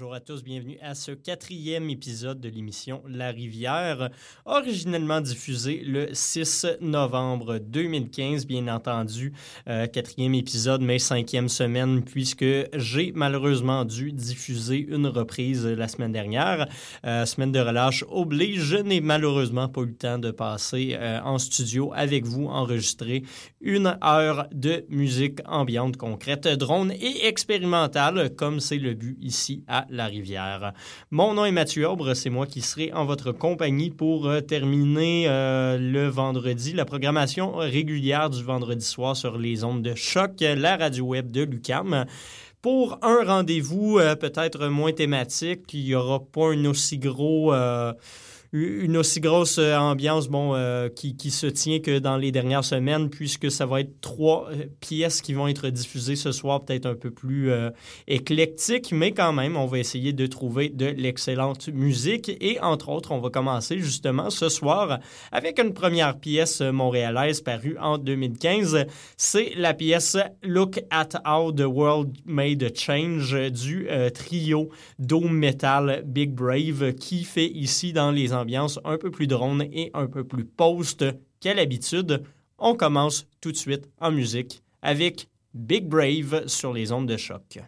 Bonjour à tous, bienvenue à ce quatrième épisode de l'émission La Rivière, originellement diffusé le 6 novembre 2015, bien entendu, euh, quatrième épisode, mais cinquième semaine, puisque j'ai malheureusement dû diffuser une reprise la semaine dernière. Euh, semaine de relâche oblige, je n'ai malheureusement pas eu le temps de passer euh, en studio avec vous, enregistrer une heure de musique ambiante concrète, drone et expérimentale, comme c'est le but ici à La Rivière. Mon nom est Mathieu Aubre, c'est moi qui serai en votre compagnie pour euh, terminer euh, le vendredi, la programmation régulière du vendredi soir sur les ondes de choc, la radio web de Lucam pour un rendez-vous euh, peut-être moins thématique. Il n'y aura pas un aussi gros une aussi grosse euh, ambiance bon, euh, qui, qui, se tient que dans les dernières semaines, puisque ça va être trois euh, pièces qui vont être diffusées ce soir, peut-être un peu plus euh, éclectique, mais quand même, on va essayer de trouver de l'excellente musique. Et entre autres, on va commencer justement ce soir avec une première pièce montréalaise parue en 2015. C'est la pièce Look at How the World Made a Change du trio Dome Metal Big Brave qui fait ici dans les ambiance un peu plus drone et un peu plus post qu'à l'habitude. On commence tout de suite en musique avec Big Brave sur les ondes de choc.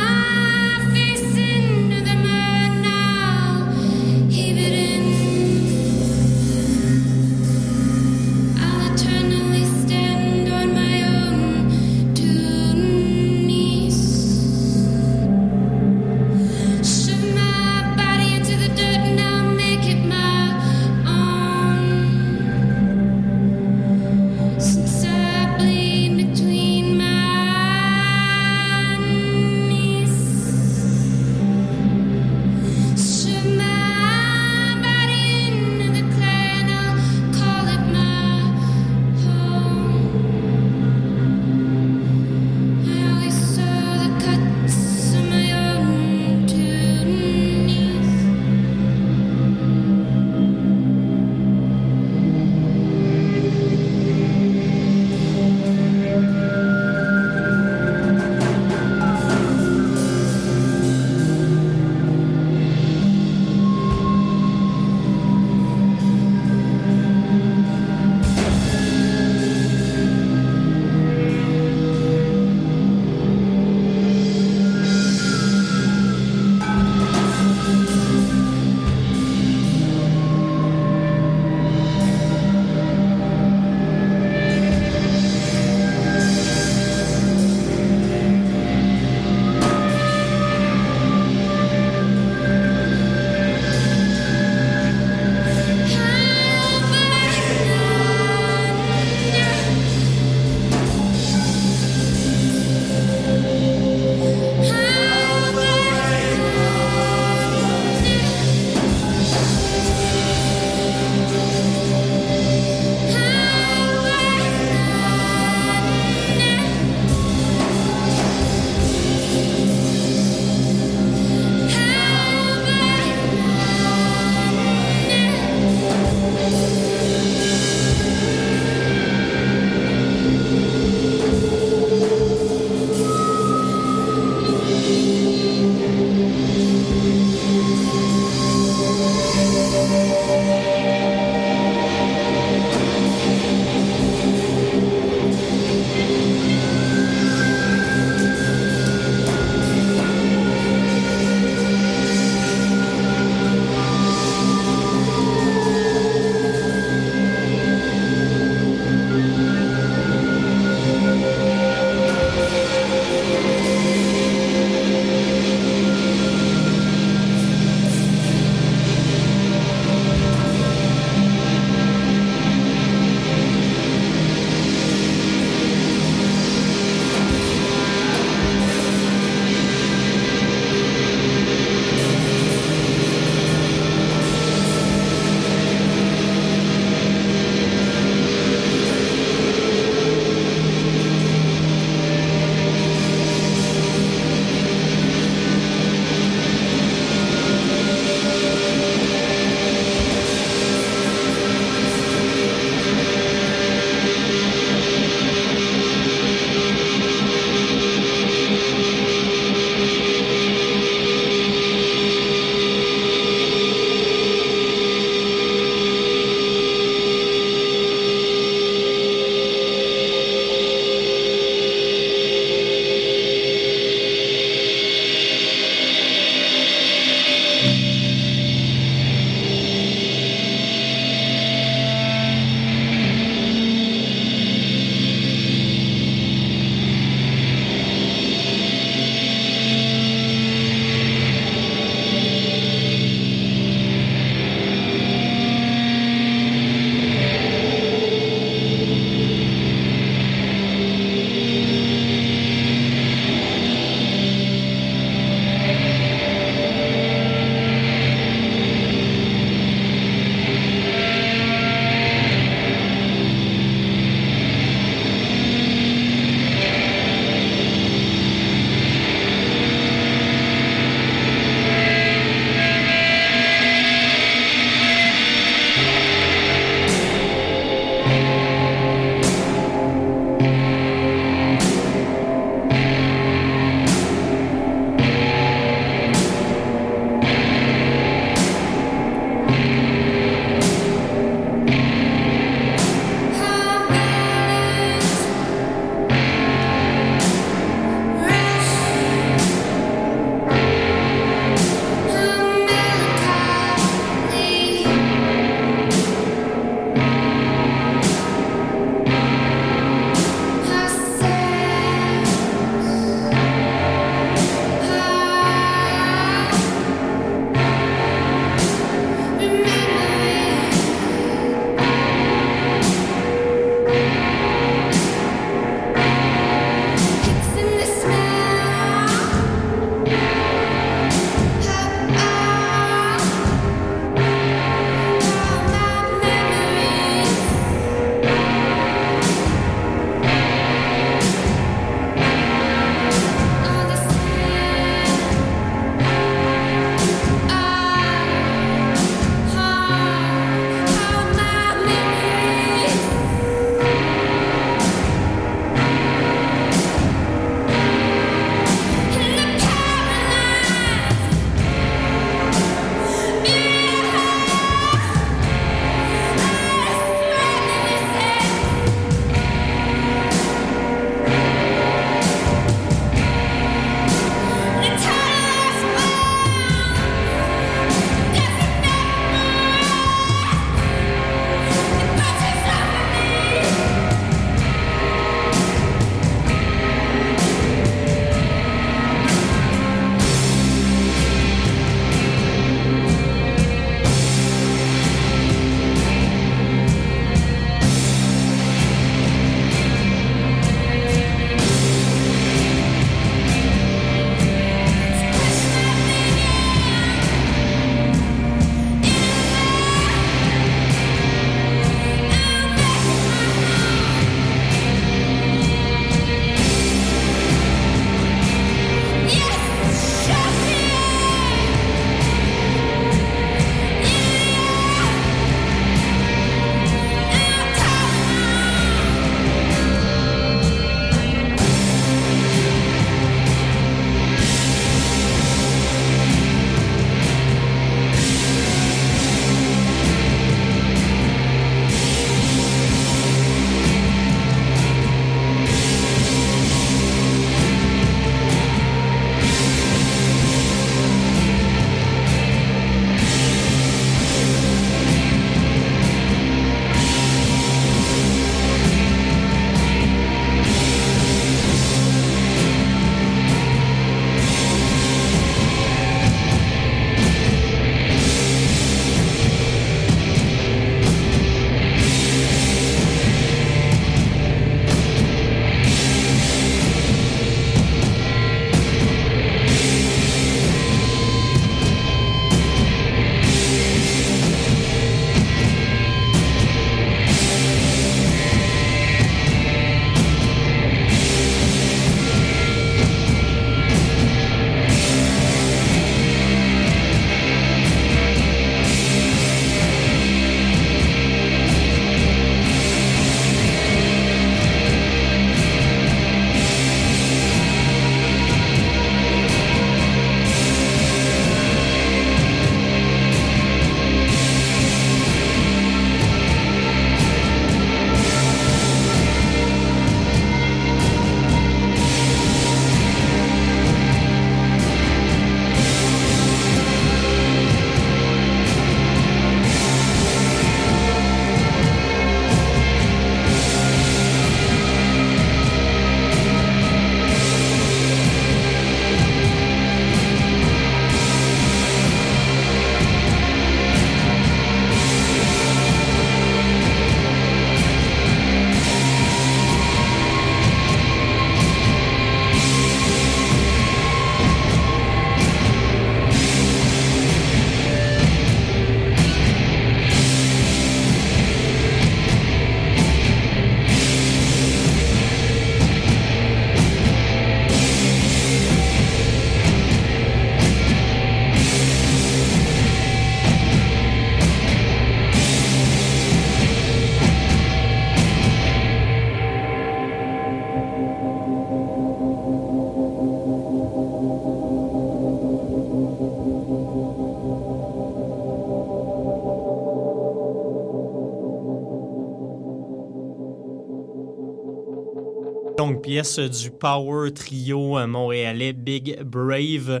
Pièce du power trio montréalais Big Brave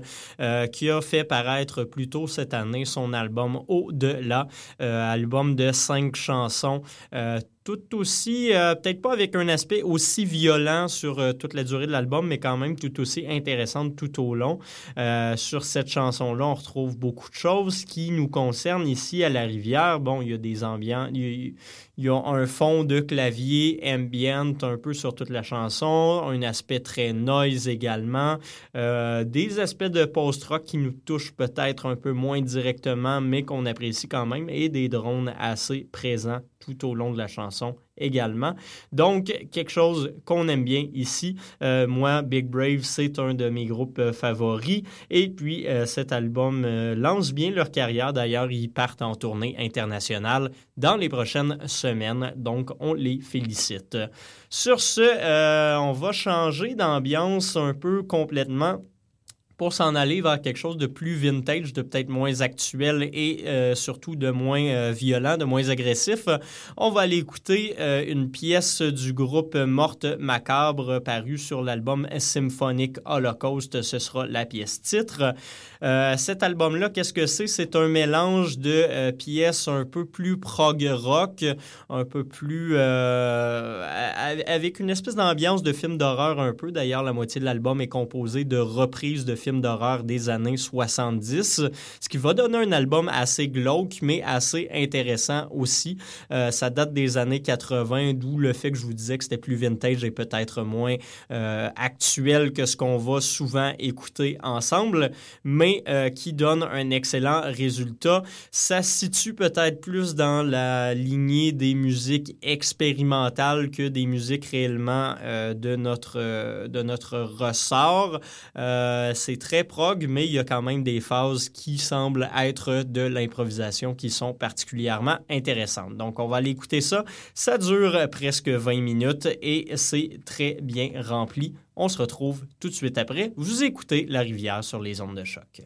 qui a fait paraître plus tôt cette année son album Au-delà, album de cinq chansons tout aussi, euh, peut-être pas avec un aspect aussi violent sur euh, toute la durée de l'album, mais quand même tout aussi intéressante tout au long. Euh, sur cette chanson-là, on retrouve beaucoup de choses qui nous concernent ici à la rivière. Bon, il y a des ambiances, y a, un fond de clavier ambient un peu sur toute la chanson, un aspect très noise également, des aspects de post-rock qui nous touchent peut-être un peu moins directement, mais qu'on apprécie quand même, et des drones assez présents tout au long de la chanson également. Donc, quelque chose qu'on aime bien ici. Euh, moi, Big Brave, c'est un de mes groupes euh, favoris. Et puis, euh, cet album lance bien leur carrière. D'ailleurs, ils partent en tournée internationale dans les prochaines semaines. Donc, on les félicite. Sur ce, on va changer d'ambiance un peu complètement pour s'en aller vers quelque chose de plus vintage, de peut-être moins actuel et euh, surtout de moins euh, violent, de moins agressif, on va aller écouter euh, une pièce du groupe Morte Macabre parue sur l'album Symphonic Holocaust. Ce sera la pièce titre. cet album-là, qu'est-ce que c'est? C'est un mélange de pièces un peu plus prog rock, un peu plus... avec une espèce d'ambiance de film d'horreur un peu. D'ailleurs, la moitié de l'album est composée de reprises de films d'horreur des années 70, ce qui va donner un album assez glauque, mais assez intéressant aussi. Euh, ça date des années 80, d'où le fait que je vous disais que c'était plus vintage et peut-être moins euh, actuel que ce qu'on va souvent écouter ensemble, mais euh, qui donne un excellent résultat. Ça se situe peut-être plus dans la lignée des musiques expérimentales que des musiques réellement de, notre, de notre ressort. C'est très prog, mais il y a quand même des phases qui semblent être de l'improvisation qui sont particulièrement intéressantes. Donc, on va aller écouter ça. Ça dure presque 20 minutes et c'est très bien rempli. On se retrouve tout de suite après. Vous écoutez La Rivière sur les ondes de choc.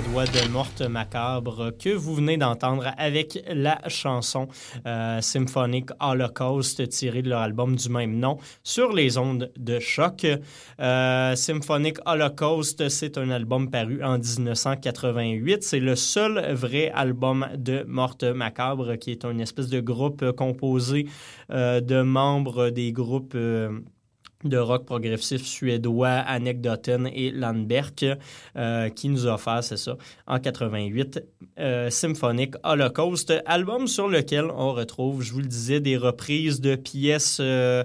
De Morte Macabre que vous venez d'entendre avec la chanson euh, Symphonic Holocaust tirée de leur album du même nom sur les ondes de choc. Euh, Symphonic Holocaust, c'est un album paru en 1988. C'est le seul vrai album de Morte Macabre qui est une espèce de groupe composé euh, de membres des groupes de rock progressif suédois Anekdoten et Landberg euh, qui nous a offert, c'est ça, en 88, euh, Symphonic Holocaust, album sur lequel on retrouve, je vous le disais, des reprises de pièces euh,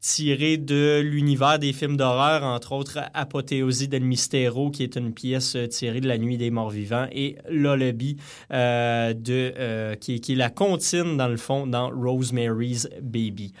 tirées de l'univers des films d'horreur, entre autres Apothéosie del Mistero, qui est une pièce tirée de La Nuit des Morts Vivants, et Lullaby, de, qui, qui, est la comptine, dans le fond, dans Rosemary's Baby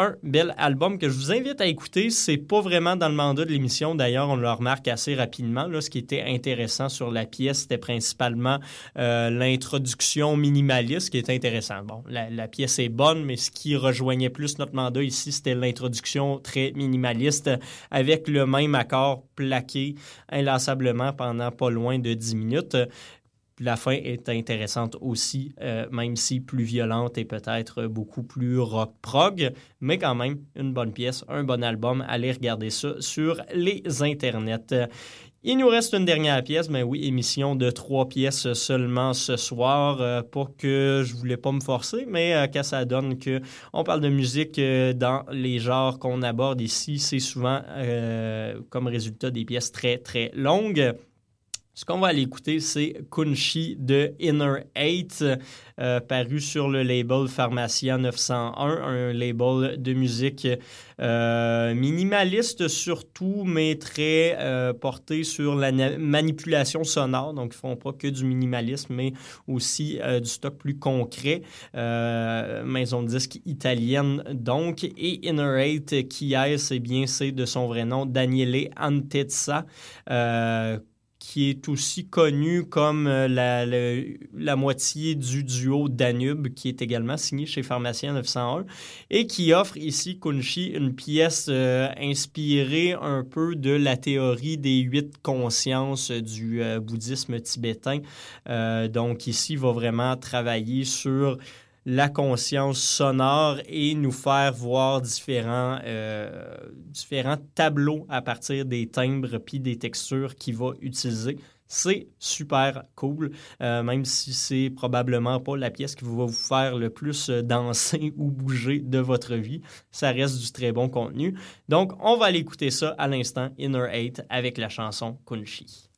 un bel album que je vous invite à écouter. C'est pas vraiment dans le mandat de l'émission. D'ailleurs, on le remarque assez rapidement. Là, ce qui était intéressant sur la pièce, c'était principalement euh, l'introduction minimaliste qui était intéressant. Bon, la, pièce est bonne, mais ce qui rejoignait plus notre mandat ici, c'était l'introduction très minimaliste avec le même accord plaqué inlassablement pendant pas loin de 10 minutes. La fin est intéressante aussi, euh, même si plus violente et peut-être beaucoup plus rock prog, mais quand même une bonne pièce, un bon album. Allez regarder ça sur les internets. Il nous reste une dernière pièce, mais oui, émission de trois pièces seulement ce soir. Euh, pour que je voulais pas me forcer, mais euh, que ça donne que on parle de musique dans les genres qu'on aborde ici, c'est souvent comme résultat des pièces très très longues. Ce qu'on va aller écouter, c'est Kunshi de Inner Eight, euh, paru sur le label Pharmacia 901, un label de musique euh, minimaliste surtout, mais très euh, porté sur la manipulation sonore. Donc, ils font pas que du minimalisme, mais aussi du stock plus concret. maison de disque italienne, donc. Et Inner Eight, qui est, c'est bien, c'est de son vrai nom, Daniele Antezza qui est aussi connu comme euh, la, la, moitié du duo Danube, qui est également signé chez Pharmacien 901, et qui offre ici, Kunshi, une pièce euh, inspirée un peu de la théorie des huit consciences du euh, bouddhisme tibétain. donc ici, il va vraiment travailler sur la conscience sonore et nous faire voir différents, euh, différents tableaux à partir des timbres puis des textures qu'il va utiliser. C'est super cool, euh, même si c'est probablement pas la pièce qui va vous faire le plus danser ou bouger de votre vie. Ça reste du très bon contenu. Donc, on va aller écouter ça à l'instant, Inner Eight, avec la chanson Kunshi.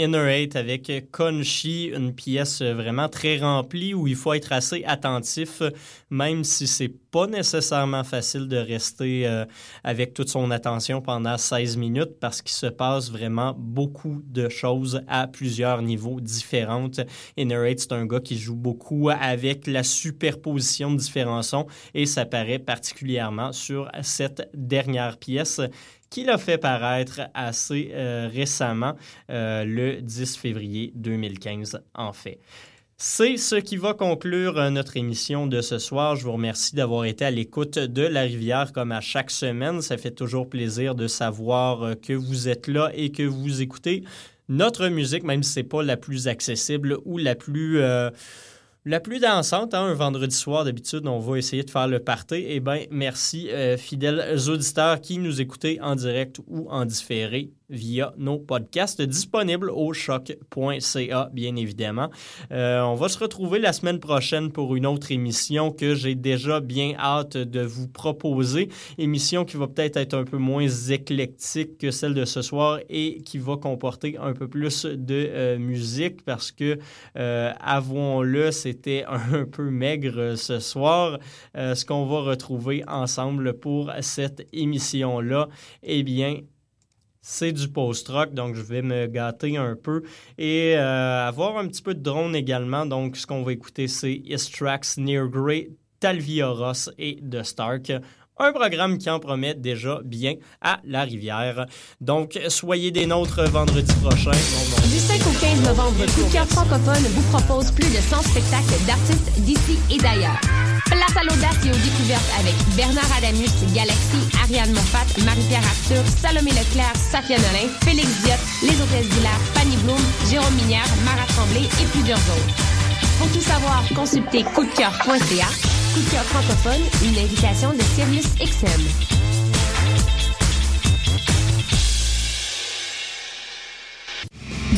Inner avec Conchi, une pièce vraiment très remplie où il faut être assez attentif, même si c'est pas nécessairement facile de rester euh, avec toute son attention pendant 16 minutes parce qu'il se passe vraiment beaucoup de choses à plusieurs niveaux différents. Inner c'est un gars qui joue beaucoup avec la superposition de différents sons et ça paraît particulièrement sur cette dernière pièce qu'il a fait paraître assez euh, récemment, euh, le 10 février 2015 en fait. C'est ce qui va conclure euh, notre émission de ce soir. Je vous remercie d'avoir été à l'écoute de La Rivière comme à chaque semaine. Ça fait toujours plaisir de savoir que vous êtes là et que vous écoutez notre musique, même si ce n'est pas la plus accessible ou la plus la plus dansante, hein, un vendredi soir, d'habitude, on va essayer de faire le party. Eh bien, merci, euh, fidèles auditeurs qui nous écoutez en direct ou en différé via nos podcasts disponibles au choc.ca, bien évidemment. Euh, on va se retrouver la semaine prochaine pour une autre émission que j'ai déjà bien hâte de vous proposer. Émission qui va peut-être être un peu moins éclectique que celle de ce soir et qui va comporter un peu plus de euh, musique parce que, euh, avouons-le, c'était un peu maigre ce soir. ce qu'on va retrouver ensemble pour cette émission-là, eh bien, c'est du post-rock, donc je vais me gâter un peu et euh, avoir un petit peu de drone également. Donc, ce qu'on va écouter, c'est Istrax, Near Grey, Talvioros et The Stark. Un programme qui en promet déjà bien à la rivière. Donc, soyez des nôtres vendredi prochain. Du 5 au 15 novembre, Coup francophone vous propose plus de 100 spectacles d'artistes d'ici et d'ailleurs. Place à l'audace et aux découvertes avec Bernard Adamus, Galaxy, Ariane Moffat, Marie-Pierre Arthur, Salomé Leclerc, Safia Nolin, Félix Diot, Les Hôtesses d'Hilaire, Fanny Bloom, Jérôme Minière, Marat Tremblay et plusieurs autres. Pour tout savoir, consultez coupdecoeur.ca. Coup de cœur francophone, une invitation de Sirius XM.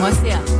Moi